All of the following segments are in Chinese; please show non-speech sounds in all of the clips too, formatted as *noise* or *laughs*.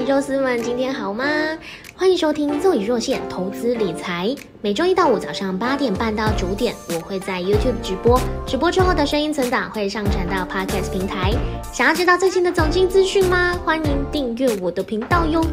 肉丝们，今天好吗？欢迎收听若隐若现投资理财，每周一到五早上八点半到九点，我会在 YouTube 直播，直播之后的声音存档会上传到 Podcast 平台。想要知道最新的总经资讯吗？欢迎订阅我的频道哟。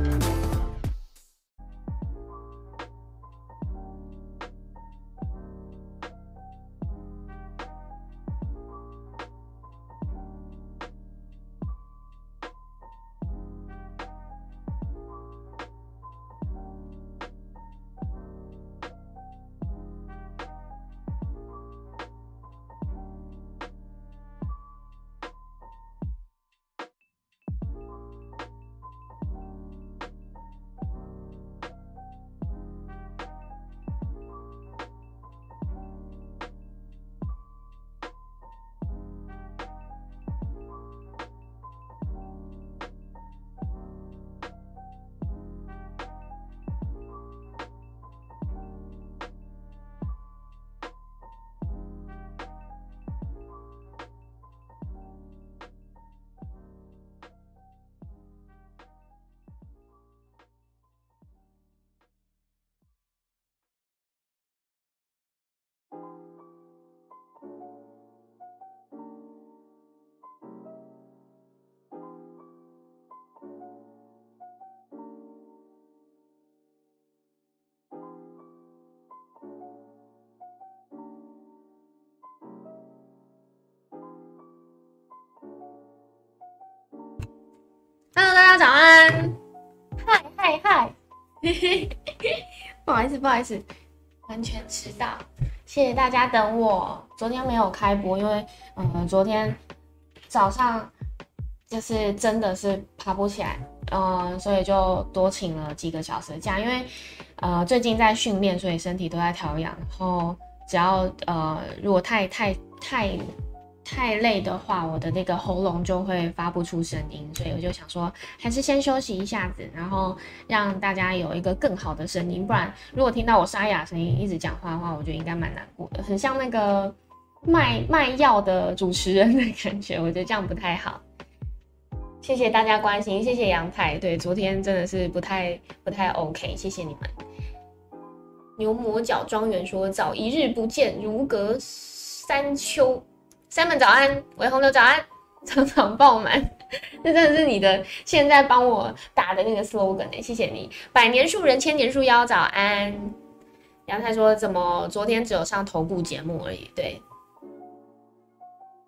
不好意思，不好意思，完全迟到，谢谢大家等我。昨天没有开播，因为嗯，昨天早上就是真的是爬不起来，嗯，所以就多请了几个小时的假。因为呃最近在训练，所以身体都在调养。然后只要呃如果太太太太累的话，我的那个喉咙就会发不出声音，所以我就想说，还是先休息一下子，然后让大家有一个更好的声音。不然，如果听到我沙哑声音一直讲话的话，我觉得应该蛮难过的，很像那个卖卖药的主持人的感觉，我觉得这样不太好。谢谢大家关心，谢谢杨太。对，昨天真的是不太不太 OK，谢谢你们。牛魔角庄园说：“早一日不见，如隔三秋。”三门早安，韦红牛早安，*laughs* 常常爆满，*laughs* 这真的是你的现在帮我打的那个 slogan 哎，谢谢你。百年树人，千年树妖，早安。杨太说怎么昨天只有上头部节目而已，对。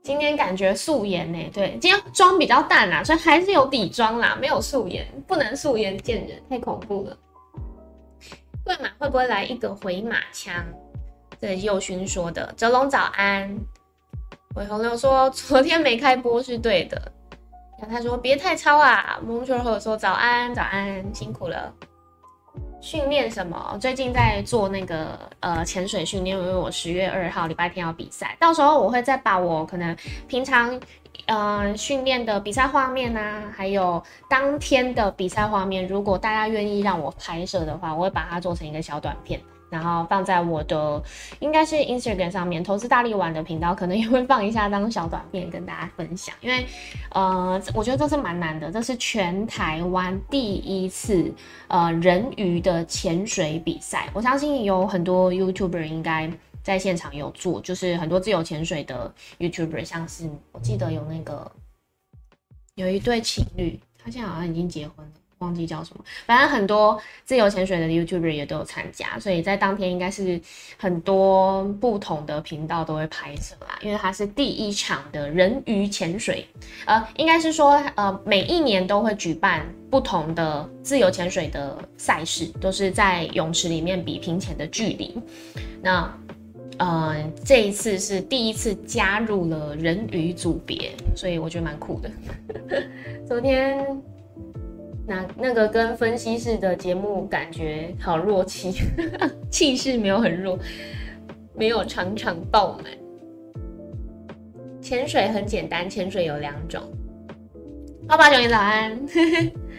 今天感觉素颜呢，对，今天妆比较淡啦，所以还是有底妆啦，没有素颜，不能素颜见人，太恐怖了。贵马会不会来一个回马枪？这是佑勋说的。哲龙早安。韦红六说：“昨天没开播是对的。”然后他说：“别太超啊。”蒙圈和说：“早安，早安，辛苦了。”训练什么？最近在做那个呃潜水训练，因为我十月二号礼拜天要比赛，到时候我会再把我可能平常呃训练的比赛画面啊，还有当天的比赛画面，如果大家愿意让我拍摄的话，我会把它做成一个小短片。然后放在我的应该是 Instagram 上面，投资大力丸的频道可能也会放一下当小短片跟大家分享，因为呃，我觉得这是蛮难的，这是全台湾第一次呃人鱼的潜水比赛，我相信有很多 YouTuber 应该在现场有做，就是很多自由潜水的 YouTuber，像是我记得有那个有一对情侣，他现在好像已经结婚了。忘记叫什么，反正很多自由潜水的 YouTuber 也都有参加，所以在当天应该是很多不同的频道都会拍摄啦，因为它是第一场的人鱼潜水，呃，应该是说呃每一年都会举办不同的自由潜水的赛事，都是在泳池里面比平潜的距离。那呃这一次是第一次加入了人鱼组别，所以我觉得蛮酷的。*laughs* 昨天。那那个跟分析式的节目感觉好弱气，*laughs* 气势没有很弱，没有场场爆满。潜水很简单，潜水有两种。八八九你早安，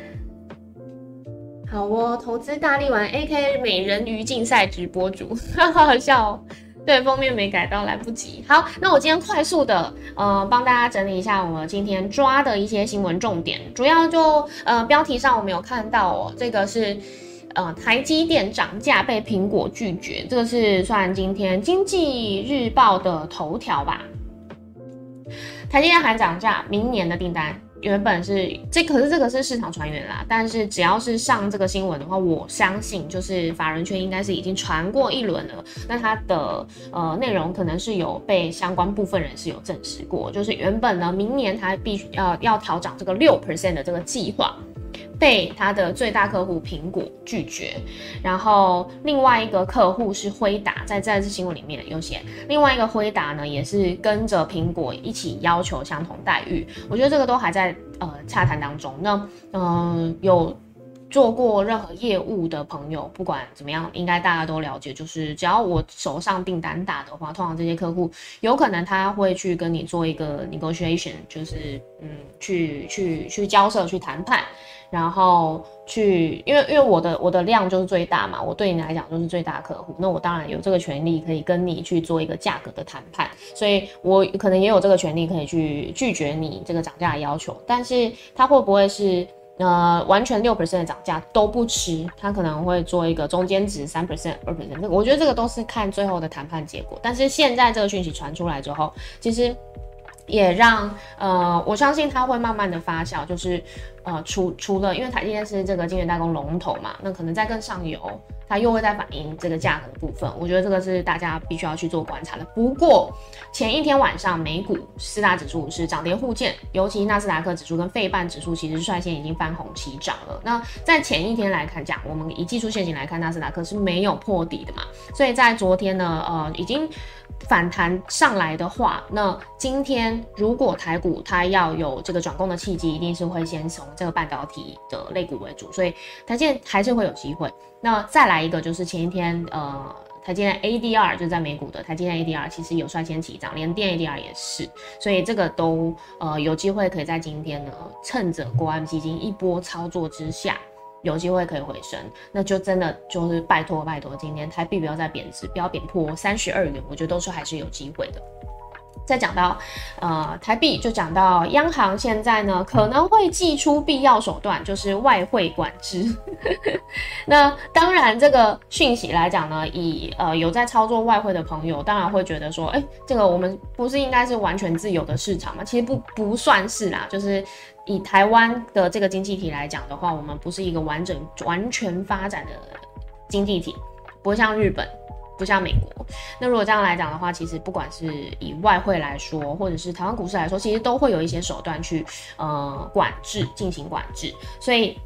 *laughs* 好哦。投资大力丸 A K 美人鱼竞赛直播主，*laughs* 好好笑哦。对，封面没改到，来不及。好，那我今天快速的呃帮大家整理一下我们今天抓的一些新闻重点，主要就呃标题上我们有看到哦，这个是呃台积电涨价被苹果拒绝，这个是算今天经济日报的头条吧。台积电还涨价，明年的订单。原本是这，可是这个是市场传言啦。但是只要是上这个新闻的话，我相信就是法人圈应该是已经传过一轮了。那它的呃内容可能是有被相关部分人士有证实过，就是原本呢明年它必须要要调涨这个六 percent 的这个计划。被他的最大客户苹果拒绝，然后另外一个客户是辉达，在这次新闻里面有写，另外一个辉达呢也是跟着苹果一起要求相同待遇。我觉得这个都还在呃洽谈当中。那嗯，有做过任何业务的朋友，不管怎么样，应该大家都了解，就是只要我手上订单打的话，通常这些客户有可能他会去跟你做一个 negotiation，就是嗯，去去去交涉、去谈判。然后去，因为因为我的我的量就是最大嘛，我对你来讲就是最大客户，那我当然有这个权利可以跟你去做一个价格的谈判，所以我可能也有这个权利可以去拒绝你这个涨价的要求。但是他会不会是呃完全六 percent 的涨价都不吃？他可能会做一个中间值三 percent 二 percent，这个我觉得这个都是看最后的谈判结果。但是现在这个讯息传出来之后，其实。也让呃，我相信它会慢慢的发酵，就是呃，除除了因为台积电是这个晶圆代工龙头嘛，那可能在更上游，它又会在反映这个价格的部分。我觉得这个是大家必须要去做观察的。不过前一天晚上美股四大指数是涨跌互见，尤其纳斯达克指数跟费半指数其实率先已经翻红起涨了。那在前一天来看讲，我们以技术线型来看，纳斯达克是没有破底的嘛，所以在昨天呢，呃，已经。反弹上来的话，那今天如果台股它要有这个转攻的契机，一定是会先从这个半导体的类股为主，所以台积还是会有机会。那再来一个就是前一天，呃，台积电 ADR 就在美股的台积电 ADR 其实有率先起涨，连电 ADR 也是，所以这个都呃有机会可以在今天呢，趁着国安基金一波操作之下。有机会可以回升，那就真的就是拜托拜托，今天台币不要再贬值，不要贬破三十二元，我觉得都是还是有机会的。再讲到，呃，台币就讲到央行现在呢可能会祭出必要手段，就是外汇管制。*laughs* 那当然，这个讯息来讲呢，以呃有在操作外汇的朋友，当然会觉得说，哎，这个我们不是应该是完全自由的市场吗？其实不不算是啦，就是以台湾的这个经济体来讲的话，我们不是一个完整完全发展的经济体，不会像日本。不像美国，那如果这样来讲的话，其实不管是以外汇来说，或者是台湾股市来说，其实都会有一些手段去呃管制，进行管制。所以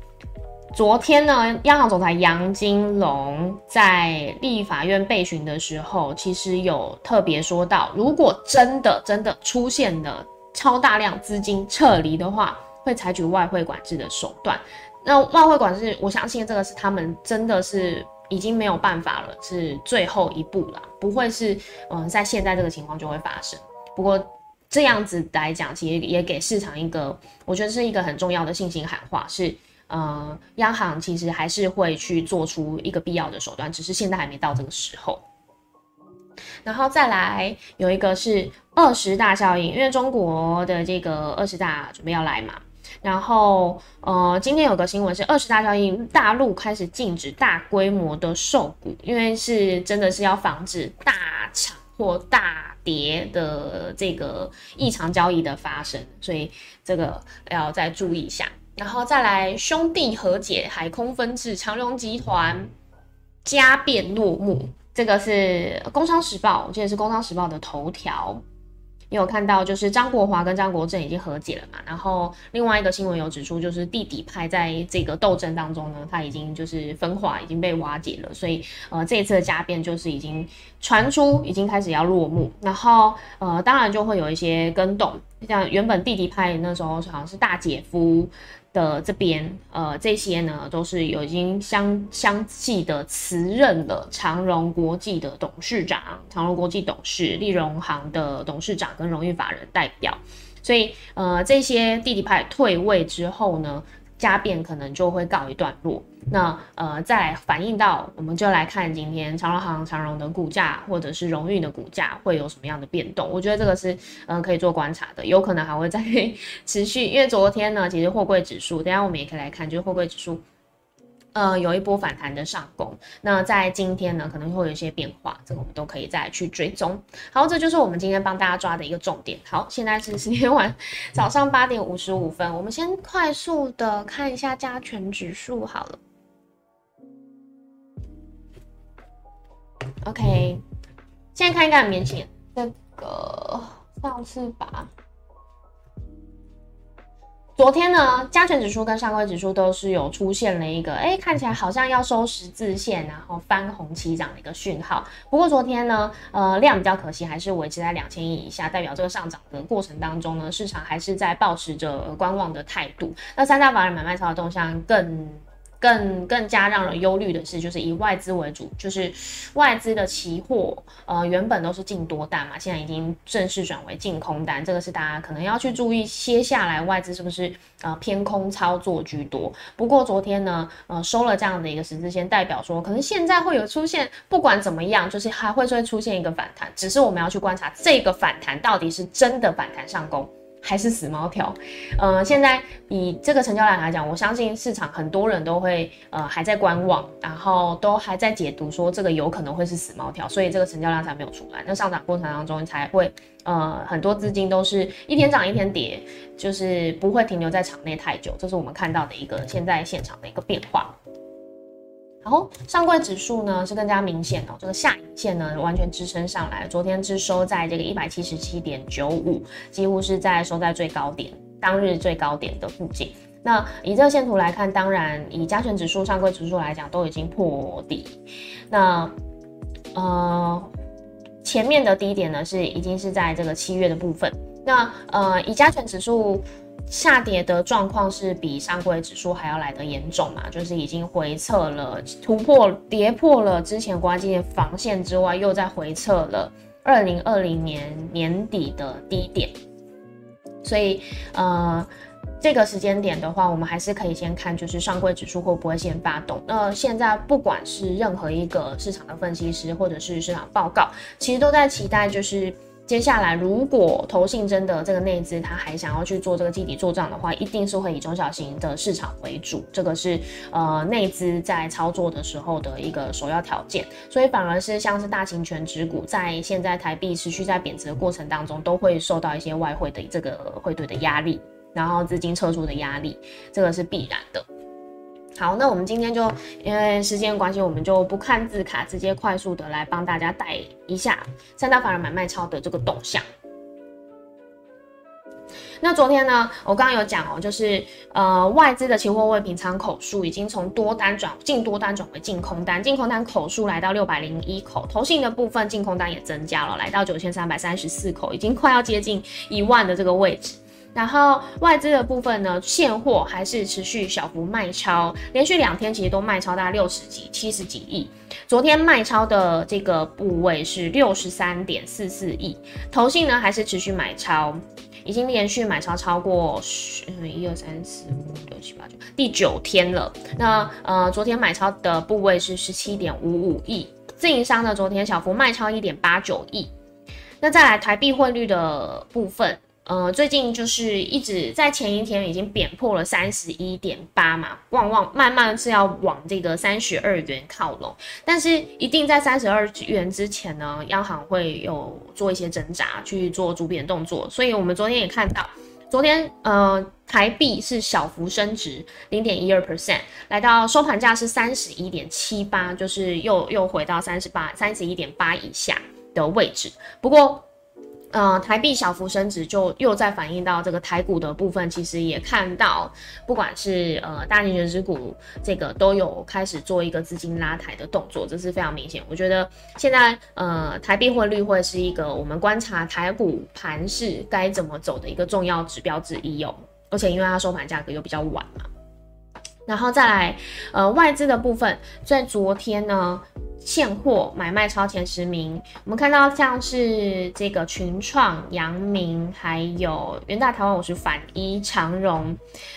昨天呢，央行总裁杨金龙在立法院备询的时候，其实有特别说到，如果真的真的出现了超大量资金撤离的话，会采取外汇管制的手段。那外汇管制，我相信这个是他们真的是。已经没有办法了，是最后一步了，不会是嗯，在现在这个情况就会发生。不过这样子来讲，其实也给市场一个，我觉得是一个很重要的信心喊话，是呃，央行其实还是会去做出一个必要的手段，只是现在还没到这个时候。然后再来有一个是二十大效应，因为中国的这个二十大准备要来嘛。然后，呃，今天有个新闻是二十大效应，大陆开始禁止大规模的售股，因为是真的是要防止大涨或大跌的这个异常交易的发生，所以这个要再注意一下。然后再来兄弟和解，海空分治，长荣集团家变落幕，这个是工商时报，我记得是工商时报的头条。也有看到，就是张国华跟张国政已经和解了嘛。然后另外一个新闻有指出，就是弟弟派在这个斗争当中呢，他已经就是分化，已经被瓦解了。所以呃，这一次的加变就是已经传出，已经开始要落幕。然后呃，当然就会有一些跟动，像原本弟弟派那时候好像是大姐夫。的这边，呃，这些呢都是有已经相相继的辞任了长荣国际的董事长、长荣国际董事、利荣行的董事长跟荣誉法人代表，所以呃，这些弟弟派退位之后呢，加变可能就会告一段落。那呃，再反映到，我们就来看今天长荣行、长荣的股价，或者是荣誉的股价会有什么样的变动？我觉得这个是嗯可以做观察的，有可能还会再 *laughs* 持续，因为昨天呢，其实货柜指数，等下我们也可以来看，就是货柜指数。呃，有一波反弹的上攻，那在今天呢，可能会有一些变化，这个我们都可以再去追踪。好，这就是我们今天帮大家抓的一个重点。好，现在是今天晚早上八点五十五分，我们先快速的看一下加权指数好了。OK，现在看应该很明显，这个上次把。昨天呢，加权指数跟上柜指数都是有出现了一个，哎，看起来好像要收十字线，然后翻红起涨的一个讯号。不过昨天呢，呃，量比较可惜，还是维持在两千亿以下，代表这个上涨的过程当中呢，市场还是在保持着观望的态度。那三大法人买卖超的动向更。更更加让人忧虑的是，就是以外资为主，就是外资的期货，呃，原本都是净多单嘛，现在已经正式转为净空单，这个是大家可能要去注意，接下来外资是不是呃偏空操作居多？不过昨天呢，呃，收了这样的一个十字线，代表说可能现在会有出现，不管怎么样，就是还会会出现一个反弹，只是我们要去观察这个反弹到底是真的反弹上攻。还是死猫条，呃，现在以这个成交量来讲，我相信市场很多人都会呃还在观望，然后都还在解读说这个有可能会是死猫条，所以这个成交量才没有出来。那上涨过程当中才会呃很多资金都是一天涨一天跌，就是不会停留在场内太久，这是我们看到的一个现在现场的一个变化。然后上柜指数呢是更加明显哦，这个下影线呢完全支撑上来，昨天是收在这个一百七十七点九五，几乎是在收在最高点，当日最高点的附近。那以这个线图来看，当然以加权指数、上柜指数来讲，都已经破底。那呃前面的低点呢是已经是在这个七月的部分。那呃以加权指数。下跌的状况是比上柜指数还要来得严重嘛？就是已经回撤了，突破跌破了之前关键防线之外，又在回撤了二零二零年年底的低点。所以，呃，这个时间点的话，我们还是可以先看，就是上柜指数会不会先发动。那现在不管是任何一个市场的分析师，或者是市场报告，其实都在期待，就是。接下来，如果投信真的这个内资他还想要去做这个基底做账的话，一定是会以中小型的市场为主，这个是呃内资在操作的时候的一个首要条件。所以反而是像是大型全指股，在现在台币持续在贬值的过程当中，都会受到一些外汇的这个汇兑的压力，然后资金撤出的压力，这个是必然的。好，那我们今天就因为时间关系，我们就不看字卡，直接快速的来帮大家带一下三大法人买卖超的这个动向。那昨天呢，我刚刚有讲哦，就是呃外资的期货未平仓口数已经从多单转进多单转为净空单，净空单口数来到六百零一口，投信的部分净空单也增加了，来到九千三百三十四口，已经快要接近一万的这个位置。然后外资的部分呢，现货还是持续小幅卖超，连续两天其实都卖超大概六十几、七十几亿。昨天卖超的这个部位是六十三点四四亿，投信呢还是持续买超，已经连续买超超过十一二三四五六七八九第九天了。那呃，昨天买超的部位是十七点五五亿，自营商呢昨天小幅卖超一点八九亿。那再来台币汇率的部分。呃，最近就是一直在前一天已经贬破了三十一点八嘛，旺旺慢慢是要往这个三十二元靠拢，但是一定在三十二元之前呢，央行会有做一些挣扎去做主贬动作，所以我们昨天也看到，昨天呃台币是小幅升值零点一二 percent，来到收盘价是三十一点七八，就是又又回到三十八三十一点八以下的位置，不过。呃，台币小幅升值，就又在反映到这个台股的部分，其实也看到，不管是呃大型全值股，这个都有开始做一个资金拉抬的动作，这是非常明显。我觉得现在呃台币汇率会是一个我们观察台股盘势该怎么走的一个重要指标之一哦。而且因为它收盘价格又比较晚嘛。然后再来，呃，外资的部分，在昨天呢。现货买卖超前十名，我们看到像是这个群创、阳明，还有元大台湾五十反一、长荣，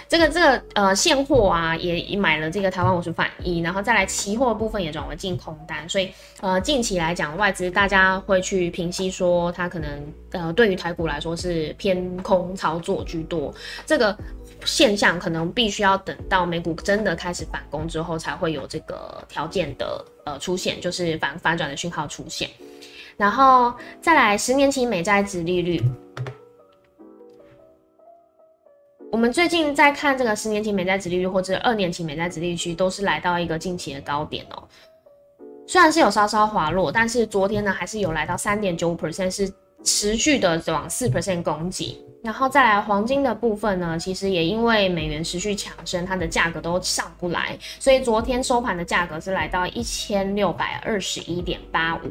这个这个呃现货啊也买了这个台湾五十反一，然后再来期货部分也转为净空单，所以呃近期来讲外资大家会去平息说它可能呃对于台股来说是偏空操作居多，这个。现象可能必须要等到美股真的开始反攻之后，才会有这个条件的呃出现，就是反反转的讯号出现。然后再来十年期美债值利率，我们最近在看这个十年期美债值利率或者二年期美债值利率，都是来到一个近期的高点哦。虽然是有稍稍滑落，但是昨天呢还是有来到三点九五 percent，是持续的往四 percent 攻击。然后再来黄金的部分呢，其实也因为美元持续强升，它的价格都上不来，所以昨天收盘的价格是来到一千六百二十一点八五。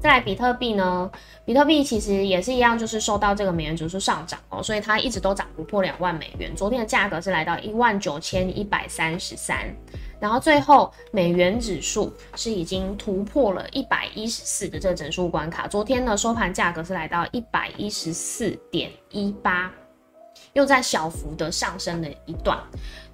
再来比特币呢，比特币其实也是一样，就是受到这个美元指数上涨哦，所以它一直都涨不破两万美元。昨天的价格是来到一万九千一百三十三。然后最后，美元指数是已经突破了一百一十四的这个整数关卡。昨天呢，收盘价格是来到一百一十四点一八，又在小幅的上升了一段。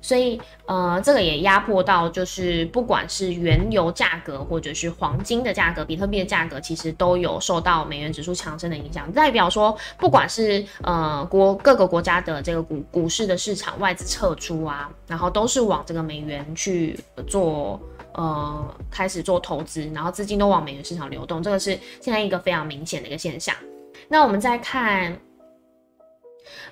所以，呃，这个也压迫到，就是不管是原油价格或者是黄金的价格、比特币的价格，其实都有受到美元指数强升的影响。代表说，不管是呃国各个国家的这个股股市的市场外资撤出啊，然后都是往这个美元去做呃开始做投资，然后资金都往美元市场流动，这个是现在一个非常明显的一个现象。那我们再看。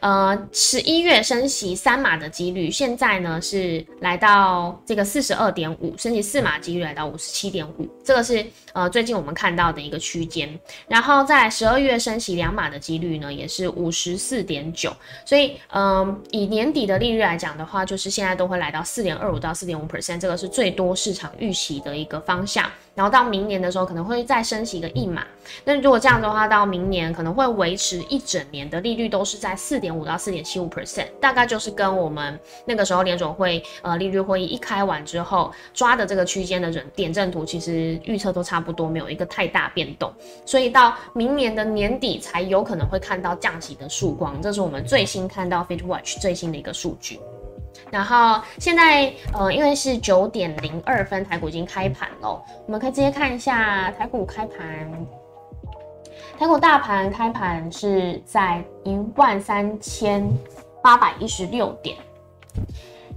呃，十一月升息三码的几率，现在呢是来到这个四十二点五，升息四码几率来到五十七点五，这个是呃最近我们看到的一个区间。然后在十二月升息两码的几率呢，也是五十四点九，所以嗯，以年底的利率来讲的话，就是现在都会来到四点二五到四点五 percent，这个是最多市场预期的一个方向。然后到明年的时候，可能会再升息个一码。那如果这样的话，到明年可能会维持一整年的利率都是在四点五到四点七五 percent，大概就是跟我们那个时候联总会呃利率会议一开完之后抓的这个区间的点点阵图，其实预测都差不多，没有一个太大变动。所以到明年的年底才有可能会看到降息的曙光。这是我们最新看到 Fit Watch 最新的一个数据。然后现在，呃，因为是九点零二分，台股已经开盘了，我们可以直接看一下台股开盘。台股大盘开盘是在一万三千八百一十六点，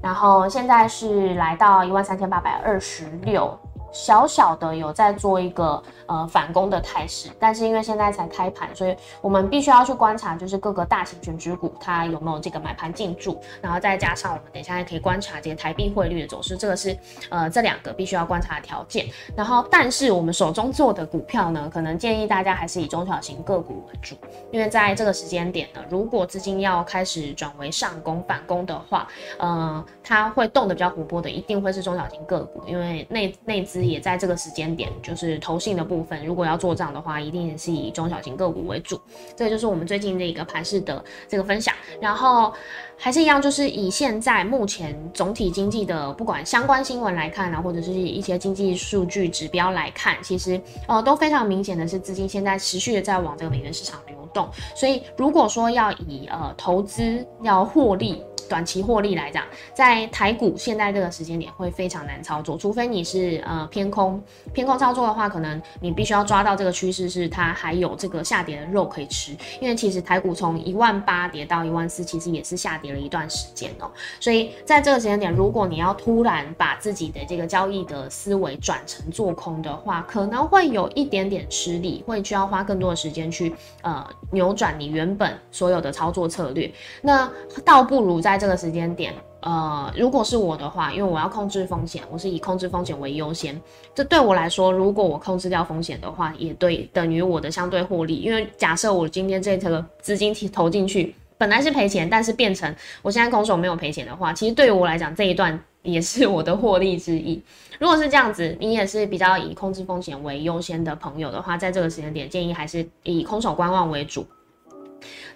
然后现在是来到一万三千八百二十六。小小的有在做一个呃反攻的态势，但是因为现在才开盘，所以我们必须要去观察，就是各个大型全指股它有没有这个买盘进驻，然后再加上我们等一下也可以观察这些台币汇率的走势，这个是呃这两个必须要观察的条件。然后，但是我们手中做的股票呢，可能建议大家还是以中小型个股为主，因为在这个时间点呢，如果资金要开始转为上攻反攻的话，呃，它会动的比较活泼的，一定会是中小型个股，因为内内资。也在这个时间点，就是投信的部分，如果要做账的话，一定是以中小型个股为主。这就是我们最近的一个盘式的这个分享。然后还是一样，就是以现在目前总体经济的不管相关新闻来看啊，或者是一些经济数据指标来看，其实呃都非常明显的是资金现在持续的在往这个美元市场流动。所以如果说要以呃投资要获利。短期获利来讲，在台股现在这个时间点会非常难操作，除非你是呃偏空偏空操作的话，可能你必须要抓到这个趋势，是它还有这个下跌的肉可以吃。因为其实台股从一万八跌到一万四，其实也是下跌了一段时间哦。所以在这个时间点，如果你要突然把自己的这个交易的思维转成做空的话，可能会有一点点吃力，会需要花更多的时间去呃扭转你原本所有的操作策略。那倒不如在这个时间点，呃，如果是我的话，因为我要控制风险，我是以控制风险为优先。这对我来说，如果我控制掉风险的话，也对等于我的相对获利。因为假设我今天这个资金投进去，本来是赔钱，但是变成我现在空手没有赔钱的话，其实对于我来讲，这一段也是我的获利之一。如果是这样子，你也是比较以控制风险为优先的朋友的话，在这个时间点，建议还是以空手观望为主。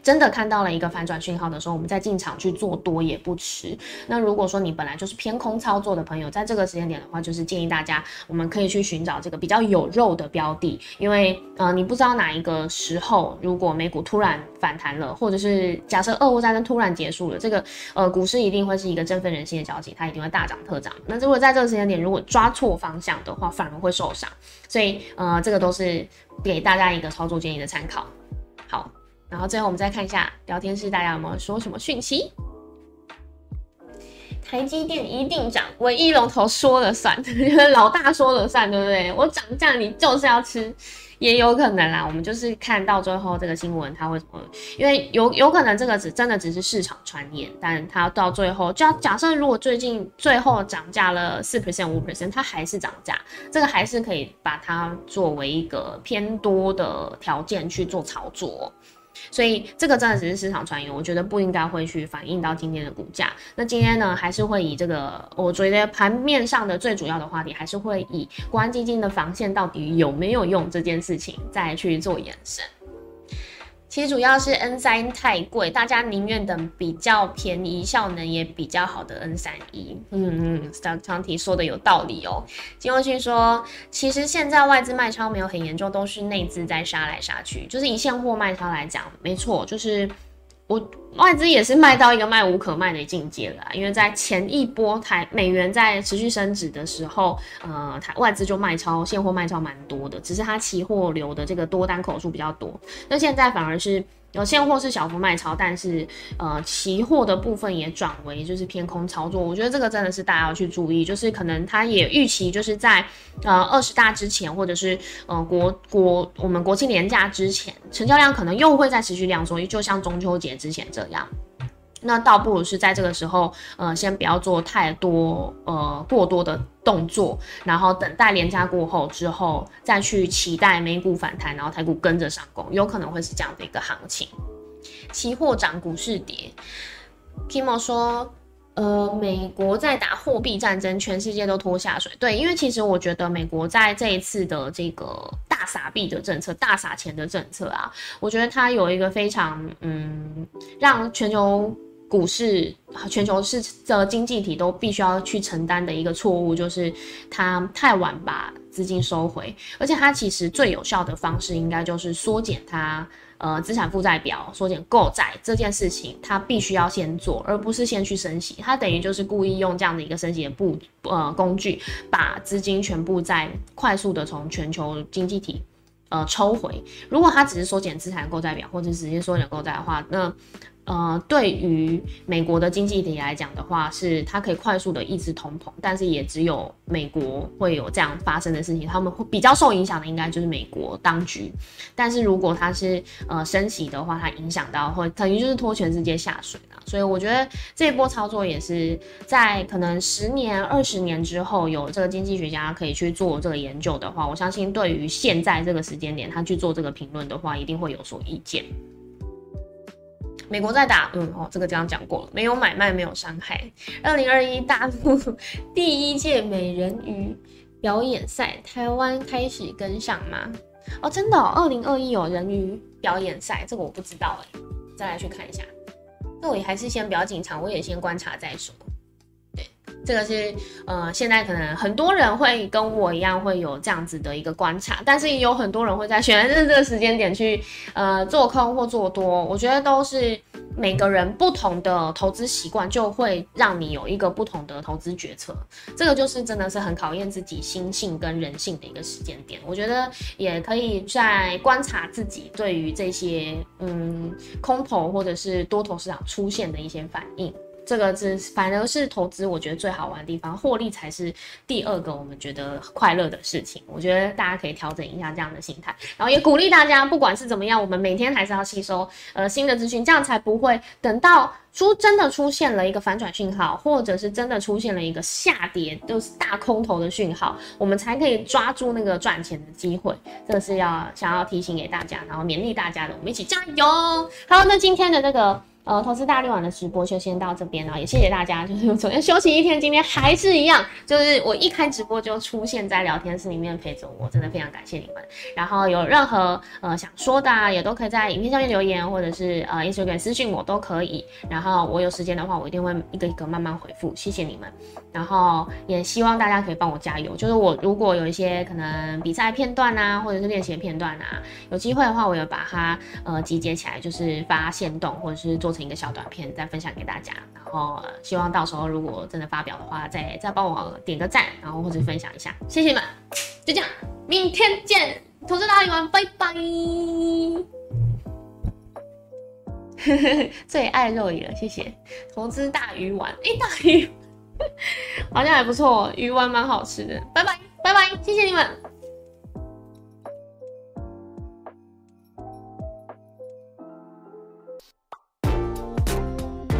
真的看到了一个反转讯号的时候，我们再进场去做多也不迟。那如果说你本来就是偏空操作的朋友，在这个时间点的话，就是建议大家我们可以去寻找这个比较有肉的标的，因为呃你不知道哪一个时候，如果美股突然反弹了，或者是假设俄乌战争突然结束了，这个呃股市一定会是一个振奋人心的消息，它一定会大涨特涨。那如果在这个时间点如果抓错方向的话，反而会受伤。所以呃这个都是给大家一个操作建议的参考。好。然后最后我们再看一下聊天室，大家有没有说什么讯息？台积电一定涨，唯一龙头说了算，老大说了算，对不对？我涨价你就是要吃，也有可能啦。我们就是看到最后这个新闻，它会什么？因为有有可能这个只真的只是市场传言，但它到最后，就要假设如果最近最后涨价了四 percent 五 percent，它还是涨价，这个还是可以把它作为一个偏多的条件去做操作。所以这个真的只是市场传言，我觉得不应该会去反映到今天的股价。那今天呢，还是会以这个，我觉得盘面上的最主要的话题，还是会以国安基金的防线到底有没有用这件事情再去做延伸。其实主要是 N 三太贵，大家宁愿等比较便宜、效能也比较好的 N 三一。嗯嗯，张张提说的有道理哦。金欧信说，其实现在外资卖超没有很严重，都是内资在杀来杀去。就是以现货卖超来讲，没错，就是。我外资也是卖到一个卖无可卖的境界了，因为在前一波台美元在持续升值的时候，呃，台外资就卖超现货卖超蛮多的，只是它期货流的这个多单口数比较多，那现在反而是。有现货是小幅卖超，但是呃，期货的部分也转为就是偏空操作。我觉得这个真的是大家要去注意，就是可能它也预期就是在呃二十大之前，或者是呃国国我们国庆年假之前，成交量可能又会再持续量缩，就像中秋节之前这样。那倒不如是在这个时候，呃，先不要做太多呃过多的动作，然后等待连假过后之后，再去期待美股反弹，然后台股跟着上攻，有可能会是这样的一个行情。期货涨，股市跌。Kimo 说，呃，美国在打货币战争，全世界都拖下水。对，因为其实我觉得美国在这一次的这个大撒币的政策、大撒钱的政策啊，我觉得它有一个非常嗯，让全球。股市和、全球市的经济体都必须要去承担的一个错误，就是它太晚把资金收回，而且它其实最有效的方式应该就是缩减它呃资产负债表、缩减购债这件事情，它必须要先做，而不是先去升息。它等于就是故意用这样的一个升息的步呃工具，把资金全部在快速的从全球经济体呃抽回。如果他只是缩减资产购债表，或者直接缩减购债的话，那呃，对于美国的经济体来讲的话，是它可以快速的抑制通膨，但是也只有美国会有这样发生的事情，他们会比较受影响的应该就是美国当局。但是如果它是呃升息的话，它影响到会等于就是拖全世界下水了。所以我觉得这一波操作也是在可能十年、二十年之后，有这个经济学家可以去做这个研究的话，我相信对于现在这个时间点，他去做这个评论的话，一定会有所意见。美国在打，嗯哦，这个刚刚讲过了，没有买卖，没有伤害。二零二一大陆第一届美人鱼表演赛，台湾开始跟上吗？哦，真的，二零二一有人鱼表演赛，这个我不知道哎，再来去看一下。那我也还是先不要进场，我也先观察再说。对这个是呃，现在可能很多人会跟我一样会有这样子的一个观察，但是也有很多人会在选择这个时间点去呃做空或做多。我觉得都是每个人不同的投资习惯，就会让你有一个不同的投资决策。这个就是真的是很考验自己心性跟人性的一个时间点。我觉得也可以在观察自己对于这些嗯空头或者是多头市场出现的一些反应。这个是反而是投资，我觉得最好玩的地方，获利才是第二个我们觉得快乐的事情。我觉得大家可以调整一下这样的心态，然后也鼓励大家，不管是怎么样，我们每天还是要吸收呃新的资讯，这样才不会等到出真的出现了一个反转讯号，或者是真的出现了一个下跌，就是大空头的讯号，我们才可以抓住那个赚钱的机会。这个是要想要提醒给大家，然后勉励大家的，我们一起加油。好，那今天的这个。呃，投资大力丸的直播就先到这边了，也谢谢大家。就是昨天休息一天，今天还是一样，就是我一开直播就出现在聊天室里面陪着我，真的非常感谢你们。然后有任何呃想说的，啊也都可以在影片下面留言，或者是呃 Instagram 私信我都可以。然后我有时间的话，我一定会一个一个慢慢回复，谢谢你们。然后也希望大家可以帮我加油，就是我如果有一些可能比赛片段啊，或者是练习片段啊，有机会的话，我有把它呃集结起来，就是发现动或者是做。成一个小短片再分享给大家，然后希望到时候如果真的发表的话，再再帮我点个赞，然后或者分享一下，谢谢你们，就这样，明天见，投资大鱼丸，拜拜。*laughs* 最爱肉鱼了，谢谢，投资大鱼丸，哎，大鱼 *laughs* 好像还不错，鱼丸蛮好吃的，拜拜拜拜，谢谢你们。